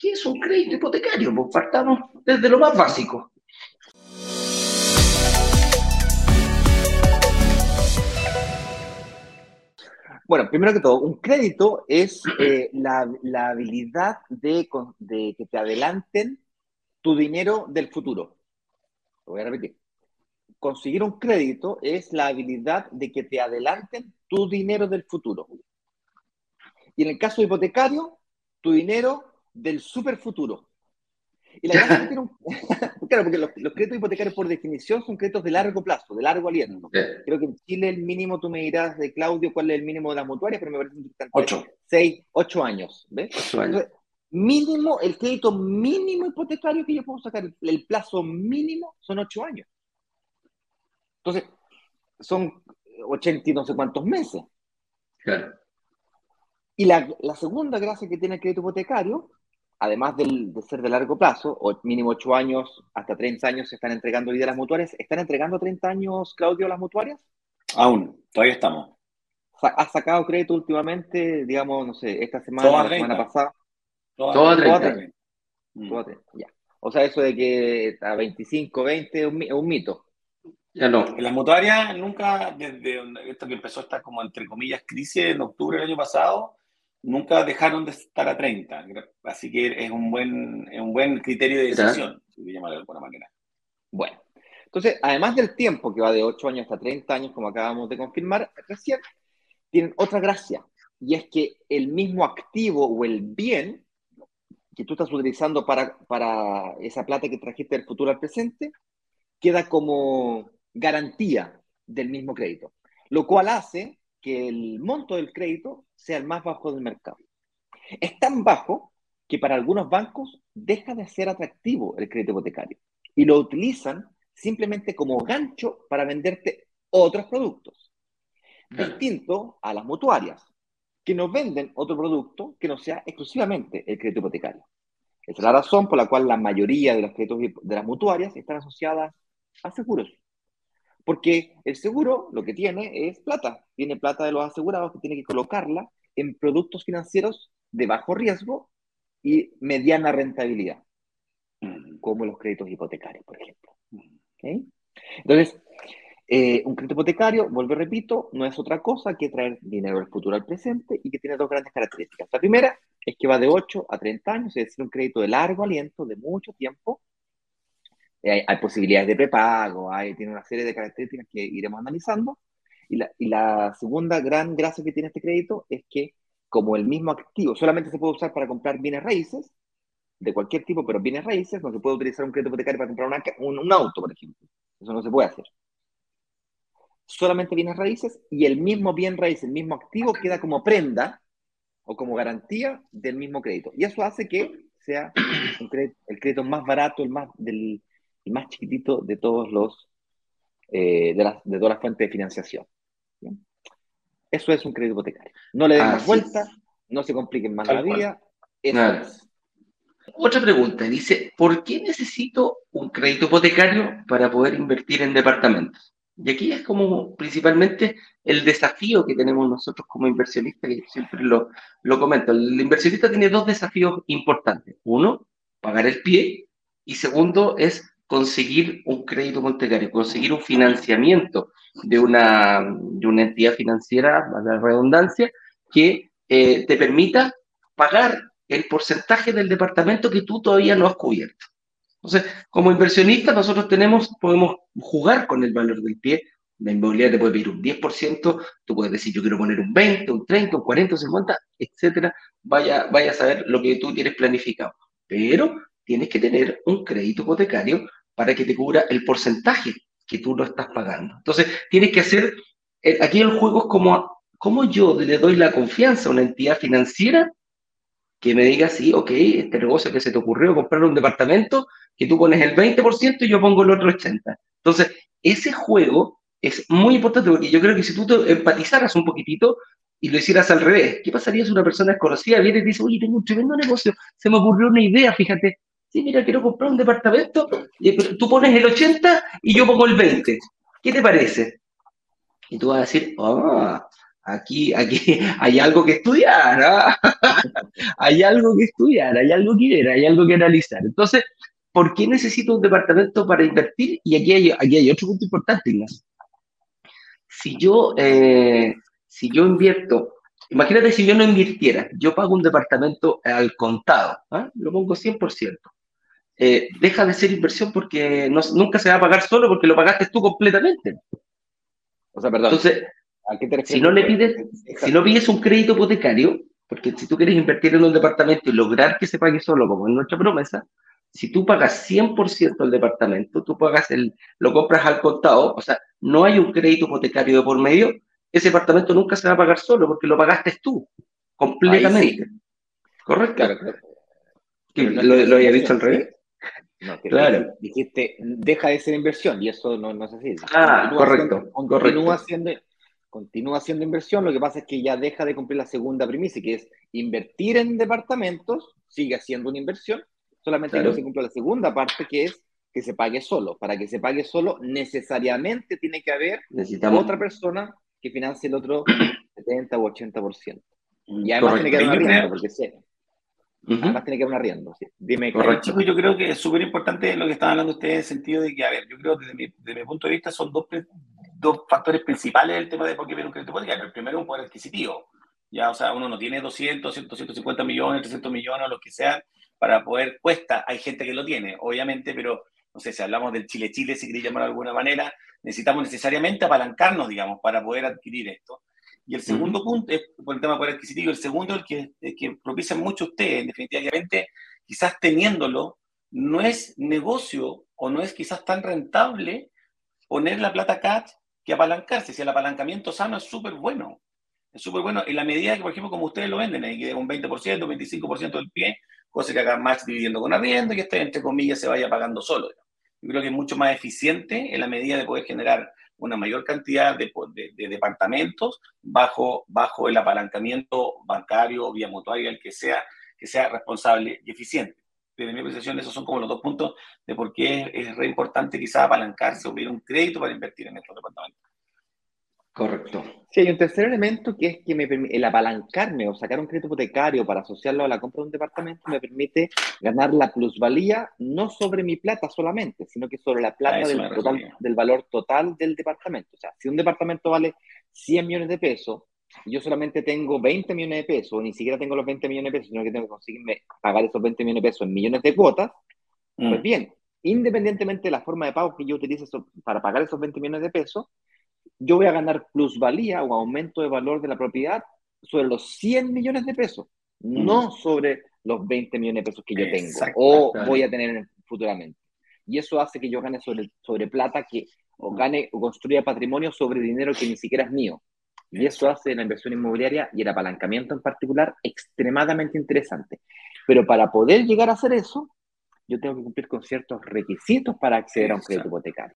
¿qué es un crédito hipotecario? Pues partamos desde lo más básico. Bueno, primero que todo, un crédito es eh, la, habilidad de, que te adelanten tu dinero del futuro. Lo voy a repetir. Conseguir un crédito es la habilidad de que te adelanten tu dinero del futuro. Y en el caso hipotecario, tu dinero del super futuro. Y la verdad que un... claro, porque los, créditos hipotecarios por definición son créditos de largo plazo, de largo aliento. Creo que en Chile el mínimo, tú me dirás de Claudio cuál es el mínimo de las mutuarias, pero me parece importante. Ocho. Seis, ocho años. ¿ves? Ocho años. mínimo, el crédito mínimo hipotecario que yo puedo sacar, el plazo mínimo son ocho años. Entonces, son ochenta y no sé cuántos meses. Claro. Y la, la segunda gracia que tiene el crédito hipotecario además de ser de largo plazo, o mínimo 8 años, hasta 30 años se están entregando hoy las mutuarias. ¿Están entregando 30 años, Claudio, las mutuarias? Aún, todavía estamos. ¿Has sacado crédito últimamente, digamos, no sé, esta semana, la semana pasada? Toda 30. Toda 30. ya. O sea, eso de que a 25, 20 es un, mito. Ya no. En las mutuarias nunca, desde esto que empezó esta como entre comillas crisis en octubre del año pasado, nunca dejaron de estar a 30. Así que es un buen, un buen criterio de decisión, si de alguna manera. Bueno, entonces, además del tiempo que va de 8 años hasta 30 años, como acabamos de confirmar recién, tienen otra gracia, y es que el mismo activo o el bien que tú estás utilizando para, para esa plata que trajiste del futuro al presente, queda como garantía del mismo crédito, lo cual hace que el monto del crédito sea el más bajo del mercado. Es tan bajo que para algunos bancos deja de ser atractivo el crédito hipotecario y lo utilizan simplemente como gancho para venderte otros productos. Distinto a las mutuarias, que nos venden otro producto que no sea exclusivamente el crédito hipotecario. Esa es la razón por la cual la mayoría de los créditos de las mutuarias están asociadas a seguros. Porque el seguro lo que tiene es plata, tiene plata de los asegurados que tiene que colocarla en productos financieros de bajo riesgo y mediana rentabilidad, como los créditos hipotecarios, por ejemplo. Entonces, eh, un crédito hipotecario, vuelvo y repito, no es otra cosa que traer dinero del futuro al presente y que tiene dos grandes características. La primera es que va de 8 a 30 años, es decir, un crédito de largo aliento, de mucho tiempo, hay, posibilidades de prepago, hay, tiene una serie de características que iremos analizando. Y la, y la, segunda gran gracia que tiene este crédito es que como el mismo activo solamente se puede usar para comprar bienes raíces, de cualquier tipo, pero bienes raíces, no se puede utilizar un crédito hipotecario para comprar un, un auto, por ejemplo. Eso no se puede hacer. Solamente bienes raíces y el mismo bien raíz, el mismo activo queda como prenda o como garantía del mismo crédito. Y eso hace que sea el crédito más barato, el más del, el más chiquitito de todos los, eh, de, las, de todas las fuentes de financiación. Eso es un crédito hipotecario. No le den más vuelta, no se compliquen más la vida. Otra pregunta, dice, ¿por qué necesito un crédito hipotecario para poder invertir en departamentos? Y aquí es como principalmente el desafío que tenemos nosotros como inversionistas, que siempre lo, lo comento. El inversionista tiene dos desafíos importantes. Uno, pagar el pie, y segundo es conseguir un crédito hipotecario, conseguir un financiamiento de una, de una entidad financiera, a la redundancia, que eh, te permita pagar el porcentaje del departamento que tú todavía no has cubierto. Entonces, como inversionista, nosotros podemos jugar con el valor del pie. La inmobiliaria te puede pedir un 10%, tú puedes decir yo quiero poner un 20, un 30, un 40, un 50, etcétera. Vaya, vaya a saber lo que tú tienes planificado. Pero tienes que tener un crédito hipotecario para que te cubra el porcentaje que tú no estás pagando. Entonces, tienes que hacer, eh, aquí el juego es como, como yo le doy la confianza a una entidad financiera que me diga, sí, ok, este negocio que se te ocurrió comprar un departamento, que tú pones el 20% y yo pongo el otro 80%. Entonces, ese juego es muy importante porque yo creo que si tú te empatizaras un poquitito y lo hicieras al revés, ¿qué pasaría si una persona desconocida viene y dice, oye, tengo un tremendo negocio, se me ocurrió una idea, fíjate, sí, mira, quiero comprar un departamento, y tú pones el 80 y yo pongo el 20. ¿Qué te parece? Y tú vas a decir, ah, aquí, aquí hay algo que estudiar, ¿ah? hay algo que estudiar, hay algo que ver, hay algo que analizar. Entonces, ¿por qué necesito un departamento para invertir? Y aquí hay, aquí hay otro punto importante, Ignacio. Si yo, eh, si yo invierto, imagínate si yo no invirtiera, yo pago un departamento al contado, ¿ah? lo pongo 100%. Eh, deja de ser inversión porque nunca se va a pagar solo porque lo pagaste tú completamente. O sea, perdón. Entonces, si no le pides, si no pides un crédito hipotecario, porque si tú quieres invertir en un departamento y lograr que se pague solo, como es nuestra promesa, si tú pagas 100% el departamento, tú pagas el, lo compras al contado, o sea, no hay un crédito hipotecario de por medio, ese departamento nunca se va a pagar solo porque lo pagaste tú, completamente. ¿Correcto? ¿Lo, había dicho al revés? No, claro. Dijiste, deja de ser inversión y eso no, no es así. Ah, correcto. continúa, Siendo, continúa siendo inversión, lo que pasa es que ya deja de cumplir la segunda primicia, que es invertir en departamentos, sigue siendo una inversión, solamente no se cumple la segunda parte, que es que se pague solo. Para que se pague solo, necesariamente tiene que haber otra persona que financie el otro 70 u 80%. Y además tiene que haber un arriendo, porque sé. Además tiene que haber un arriendo. Dime, Chicos, yo creo que es súper importante lo que están hablando ustedes en el sentido de que, a ver, yo creo que desde mi, desde mi punto de vista son dos, dos factores principales del tema de por qué ver un crédito hipotecario. El primero es un poder adquisitivo. Ya, o sea, uno no tiene 200, 150 millones, 300 millones, o lo que sea, para poder, cuesta, hay gente que lo tiene, obviamente, pero no sé, si hablamos del Chile-Chile, si queréis llamar de alguna manera, necesitamos necesariamente apalancarnos, digamos, para poder adquirir esto. Y el segundo punto es por el tema poder adquisitivo, el segundo el que, el que propician mucho ustedes, definitivamente, quizás teniéndolo, no es negocio o no es quizás tan rentable poner la plata cash que apalancarse. Si el apalancamiento sano es súper bueno, es súper bueno. En la medida que, por ejemplo, como ustedes lo venden, hay que un 20%, 25% del pie, cosa que haga más dividiendo con arriendo y este, entre comillas, se vaya pagando solo. Yo creo que es mucho más eficiente en la medida de poder generar una mayor cantidad de, departamentos bajo, bajo el apalancamiento bancario, vía mutuaria, el que sea, que sea responsable y eficiente. Desde mi apreciación, esos son como los dos puntos de por qué es, re importante quizás apalancarse o pedir un crédito para invertir en estos departamentos. Correcto. Sí, hay un tercer elemento que es que me el apalancarme o sacar un crédito hipotecario para asociarlo a la compra de un departamento me permite ganar la plusvalía no sobre mi plata solamente, sino que sobre la plata del, total, del valor total del departamento. O sea, si un departamento vale 100 millones de pesos y yo solamente tengo 20 millones de pesos, o ni siquiera tengo los 20 millones de pesos, sino que tengo que conseguirme pagar esos 20 millones de pesos en millones de cuotas, pues mm. bien, independientemente de la forma de pago que yo utilice para pagar esos 20 millones de pesos, yo voy a ganar plusvalía o aumento de valor de la propiedad sobre los 100 millones de pesos, no sobre los 20 millones de pesos que yo tengo o voy a tener futuramente. Y eso hace que yo gane sobre, sobre plata que o gane o construya patrimonio sobre dinero que ni siquiera es mío. Y eso hace la inversión inmobiliaria y el apalancamiento en particular extremadamente interesante. Pero para poder llegar a hacer eso, yo tengo que cumplir con ciertos requisitos para acceder a un crédito hipotecario.